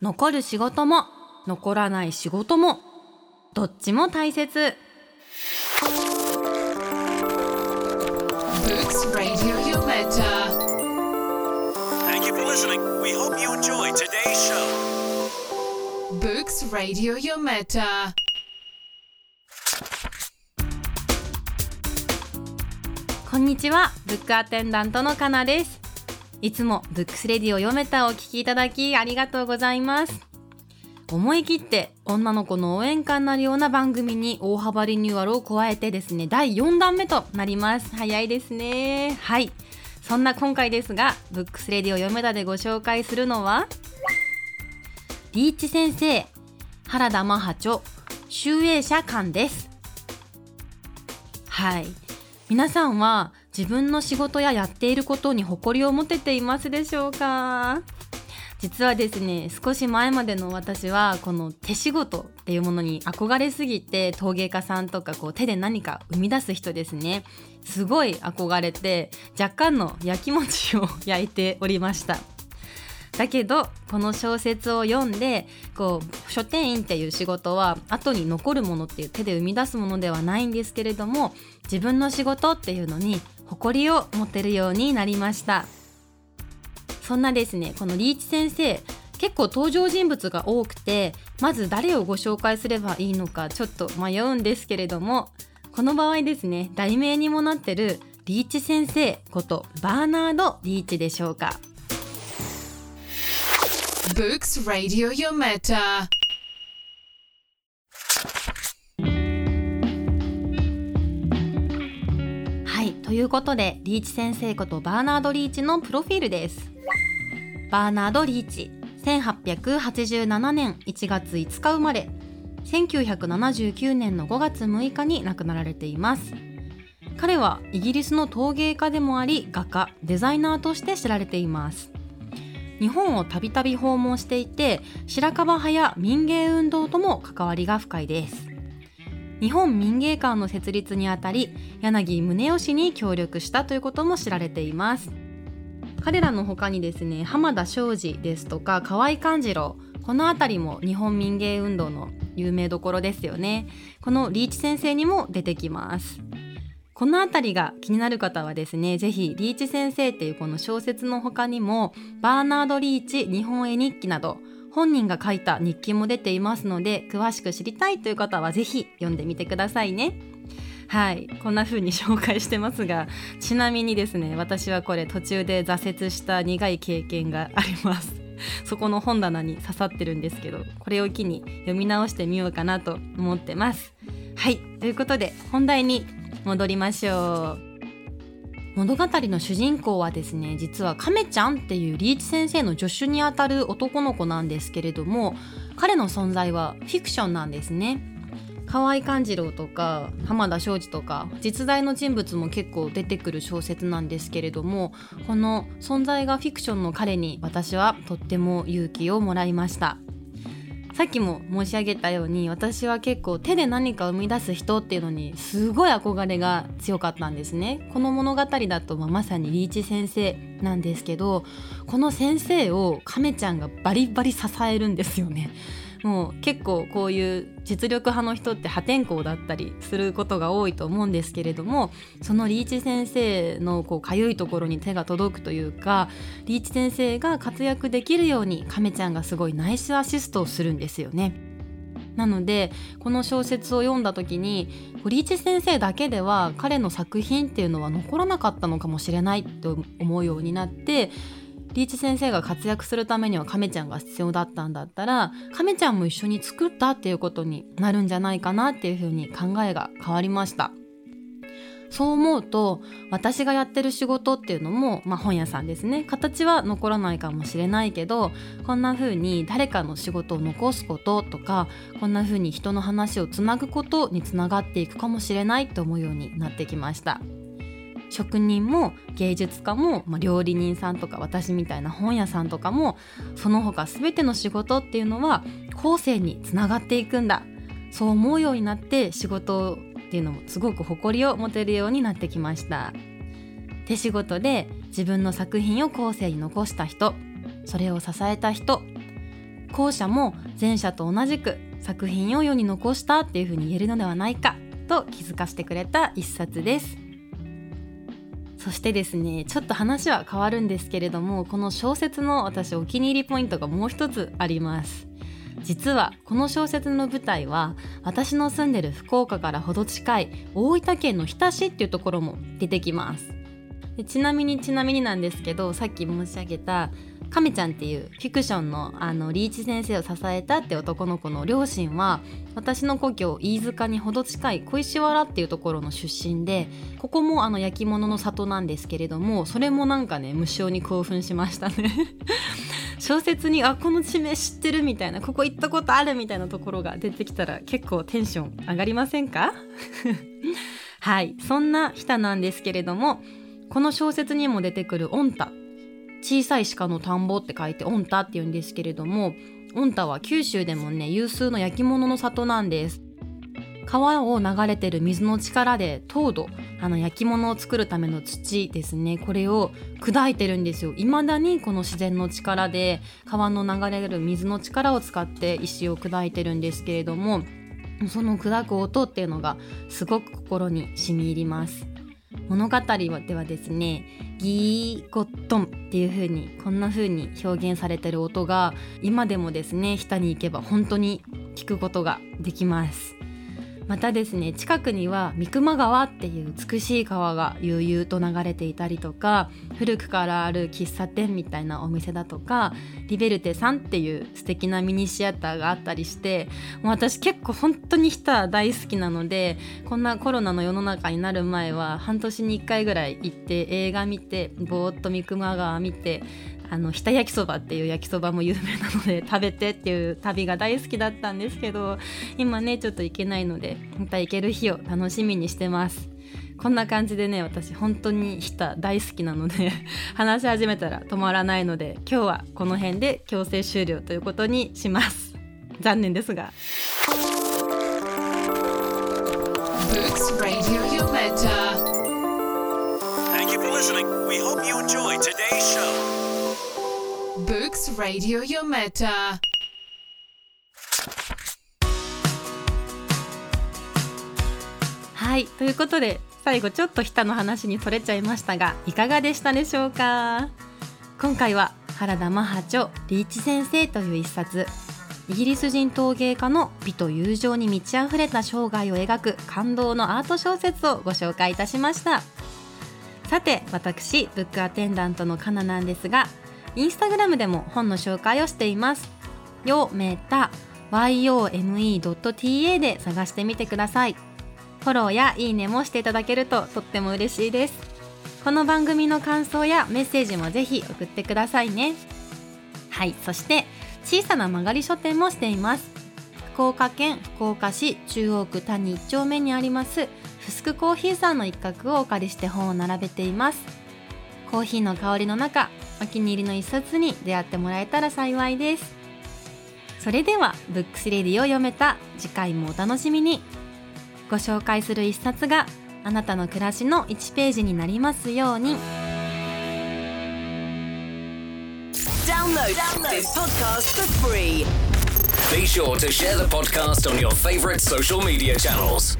残る仕事も残らない仕事もどっちも大切。こんにちはブックアテンダントのかなですいつもブックスレディを読めたお聞きいただきありがとうございます。思い切って女の子の応援歌になるような番組に大幅リニューアルを加えてですね第4弾目となります。早いですね。はい。そんな今回ですがブックスレディを読めたでご紹介するのはリーチ先生原田マハ著集英社館です。はい。皆さんは自分の仕事ややっていることに誇りを持てていますでしょうか？実はですね少し前までの私はこの手仕事っていうものに憧れすぎて陶芸家さんとかこう手で何か生み出す人ですね。すごい憧れて若干の焼き餅を焼いておりました。だけどこの小説を読んでこう書店員っていう仕事は後に残るものっていう手で生み出すものではないんですけれども自分の仕事っていうのに誇りを持てるようになりましたそんなですねこのリーチ先生結構登場人物が多くてまず誰をご紹介すればいいのかちょっと迷うんですけれどもこの場合ですね題名にもなってるリーチ先生ことバーナード・リーチでしょうか Books Radio Yometa. ということでリーチ先生ことバーナード・リーチのプロフィールです。バーナード・リーチ1887年1月5日生まれ1979年の5月6日に亡くなられています。彼はイギリスの陶芸家でもあり画家デザイナーとして知られています。日本をたびたび訪問していて白樺派や民芸運動とも関わりが深いです。日本民芸館の設立にあたり柳宗悦に協力したということも知られています。彼らの他にですね浜田庄司ですとか河合勘次郎この辺りも日本民芸運動の有名どころですよね。このリーチ先生にも出てきます。この辺りが気になる方はですねぜひリーチ先生っていうこの小説の他にもバーナード・リーチ日本絵日記など本人が書いた日記も出ていますので詳しく知りたいという方はぜひ読んでみてくださいね。はい。こんな風に紹介してますがちなみにですね私はこれ途中で挫折した苦い経験があります。そこの本棚に刺さってるんですけどこれを機に読み直してみようかなと思ってます。はい。ということで本題に戻りましょう。物語の主人公はですね実は亀ちゃんっていうリーチ先生の助手にあたる男の子なんですけれども彼の存在はフィクションなんですね。河合勘次郎とか浜田庄司とか実在の人物も結構出てくる小説なんですけれどもこの存在がフィクションの彼に私はとっても勇気をもらいました。さっきも申し上げたように私は結構手で何か生み出す人っていうのにすごい憧れが強かったんですね。この物語だとままさにリーチ先生なんですけどこの先生を亀ちゃんがバリバリ支えるんですよね。もう結構こういう実力派の人って破天荒だったりすることが多いと思うんですけれどもそのリーチ先生のこうかゆいところに手が届くというかリーチ先生が活躍できるように亀ちゃんがすごいナイスアシストをするんですよね。なのでこの小説を読んだ時にリーチ先生だけでは彼の作品っていうのは残らなかったのかもしれないと思うようになってリーチ先生が活躍するためには亀ちゃんが必要だったんだったら亀ちゃんも一緒に作ったっていうことになるんじゃないかなっていうふうに考えが変わりました。そう思うと私がやってる仕事っていうのも、まあ、本屋さんですね。形は残らないかもしれないけどこんな風に誰かの仕事を残すこととかこんな風に人の話をつなぐことにつながっていくかもしれないと思うようになってきました。職人も芸術家も、まあ、料理人さんとか私みたいな本屋さんとかもその他全ての仕事っていうのは後世につながっていくんだ。そう思うようになって仕事っていうのもすごく誇りを持てるようになってきました。手仕事で自分の作品を後世に残した人。それを支えた人。後者も前者と同じく作品を世に残したっていうふうに言えるのではないかと気づかせてくれた一冊です。そしてですねちょっと話は変わるんですけれどもこの小説の私お気に入りポイントがもう一つあります。実はこの小説の舞台は私の住んでる福岡からほど近い大分県の日田市っていうところも出てきます。でちなみにちなみになんですけどさっき申し上げた亀ちゃんっていうフィクションのあのリーチ先生を支えたって男の子の両親は私の故郷飯塚にほど近い小石原っていうところの出身でここもあの焼き物の里なんですけれどもそれもなんかね無性に興奮しましたね。小説にあこの地名知ってるみたいなここ行ったことあるみたいなところが出てきたら結構テンション上がりませんか？はいそんな日田なんですけれどもこの小説にも出てくる「オンタ」小さい鹿の田んぼって書いて「オンタ」って言うんですけれどもオンタは九州でもね有数の焼き物の里なんです。川を流れてる水の力で糖度あの焼き物を作るための土ですね。これを砕いてるんですよ。未だにこの自然の力で川の流れる水の力を使って石を砕いてるんですけれどもその砕く音っていうのがすごく心に染み入ります。物語ではですねギーゴットンっていう風にこんな風に表現されてる音が今でもですね下に行けば本当に聞くことができます。またですね近くには三熊川っていう美しい川が悠々と流れていたりとか古くからある喫茶店みたいなお店だとかリベルテさんっていう素敵なミニシアターがあったりしてもう私結構本当にヒタ大好きなのでこんなコロナの世の中になる前は半年に1回ぐらい行って映画見てぼーっと三熊川見てあの日田焼きそばっていう焼きそばも有名なので食べてっていう旅が大好きだったんですけど今ねちょっと行けないのでまた行ける日を楽しみにしてますこんな感じでね私本当にヒタ大好きなので話し始めたら止まらないので今日はこの辺で強制終了ということにします残念ですが BooksRadioYouMeta はい。ということで最後ちょっと日田の話にそれちゃいましたがいかがでしたでしょうか？今回は原田マハ著リーチ先生という一冊イギリス人陶芸家の美と友情に満ち溢れた生涯を描く感動のアート小説をご紹介いたしました。さて私ブックアテンダントのカナなんですがインスタグラムでも本の紹介をしています。よめた yome.ta で探してみてください。フォローやいいねもしていただけるととっても嬉しいです。この番組の感想やメッセージもぜひ送ってくださいね。はい。そして小さな曲がり書店もしています。福岡県福岡市中央区谷1丁目にあります。フスクコーヒーさんの一角をお借りして本を並べています。コーヒーの香りの中お気に入りの一冊に出会ってもらえたら幸いです。それではブックスレディを読めた次回もお楽しみに。ご紹介する一冊があなたの暮らしの1ページになりますように Download, this podcast for free. Be sure to share the podcast on your favorite social media channels.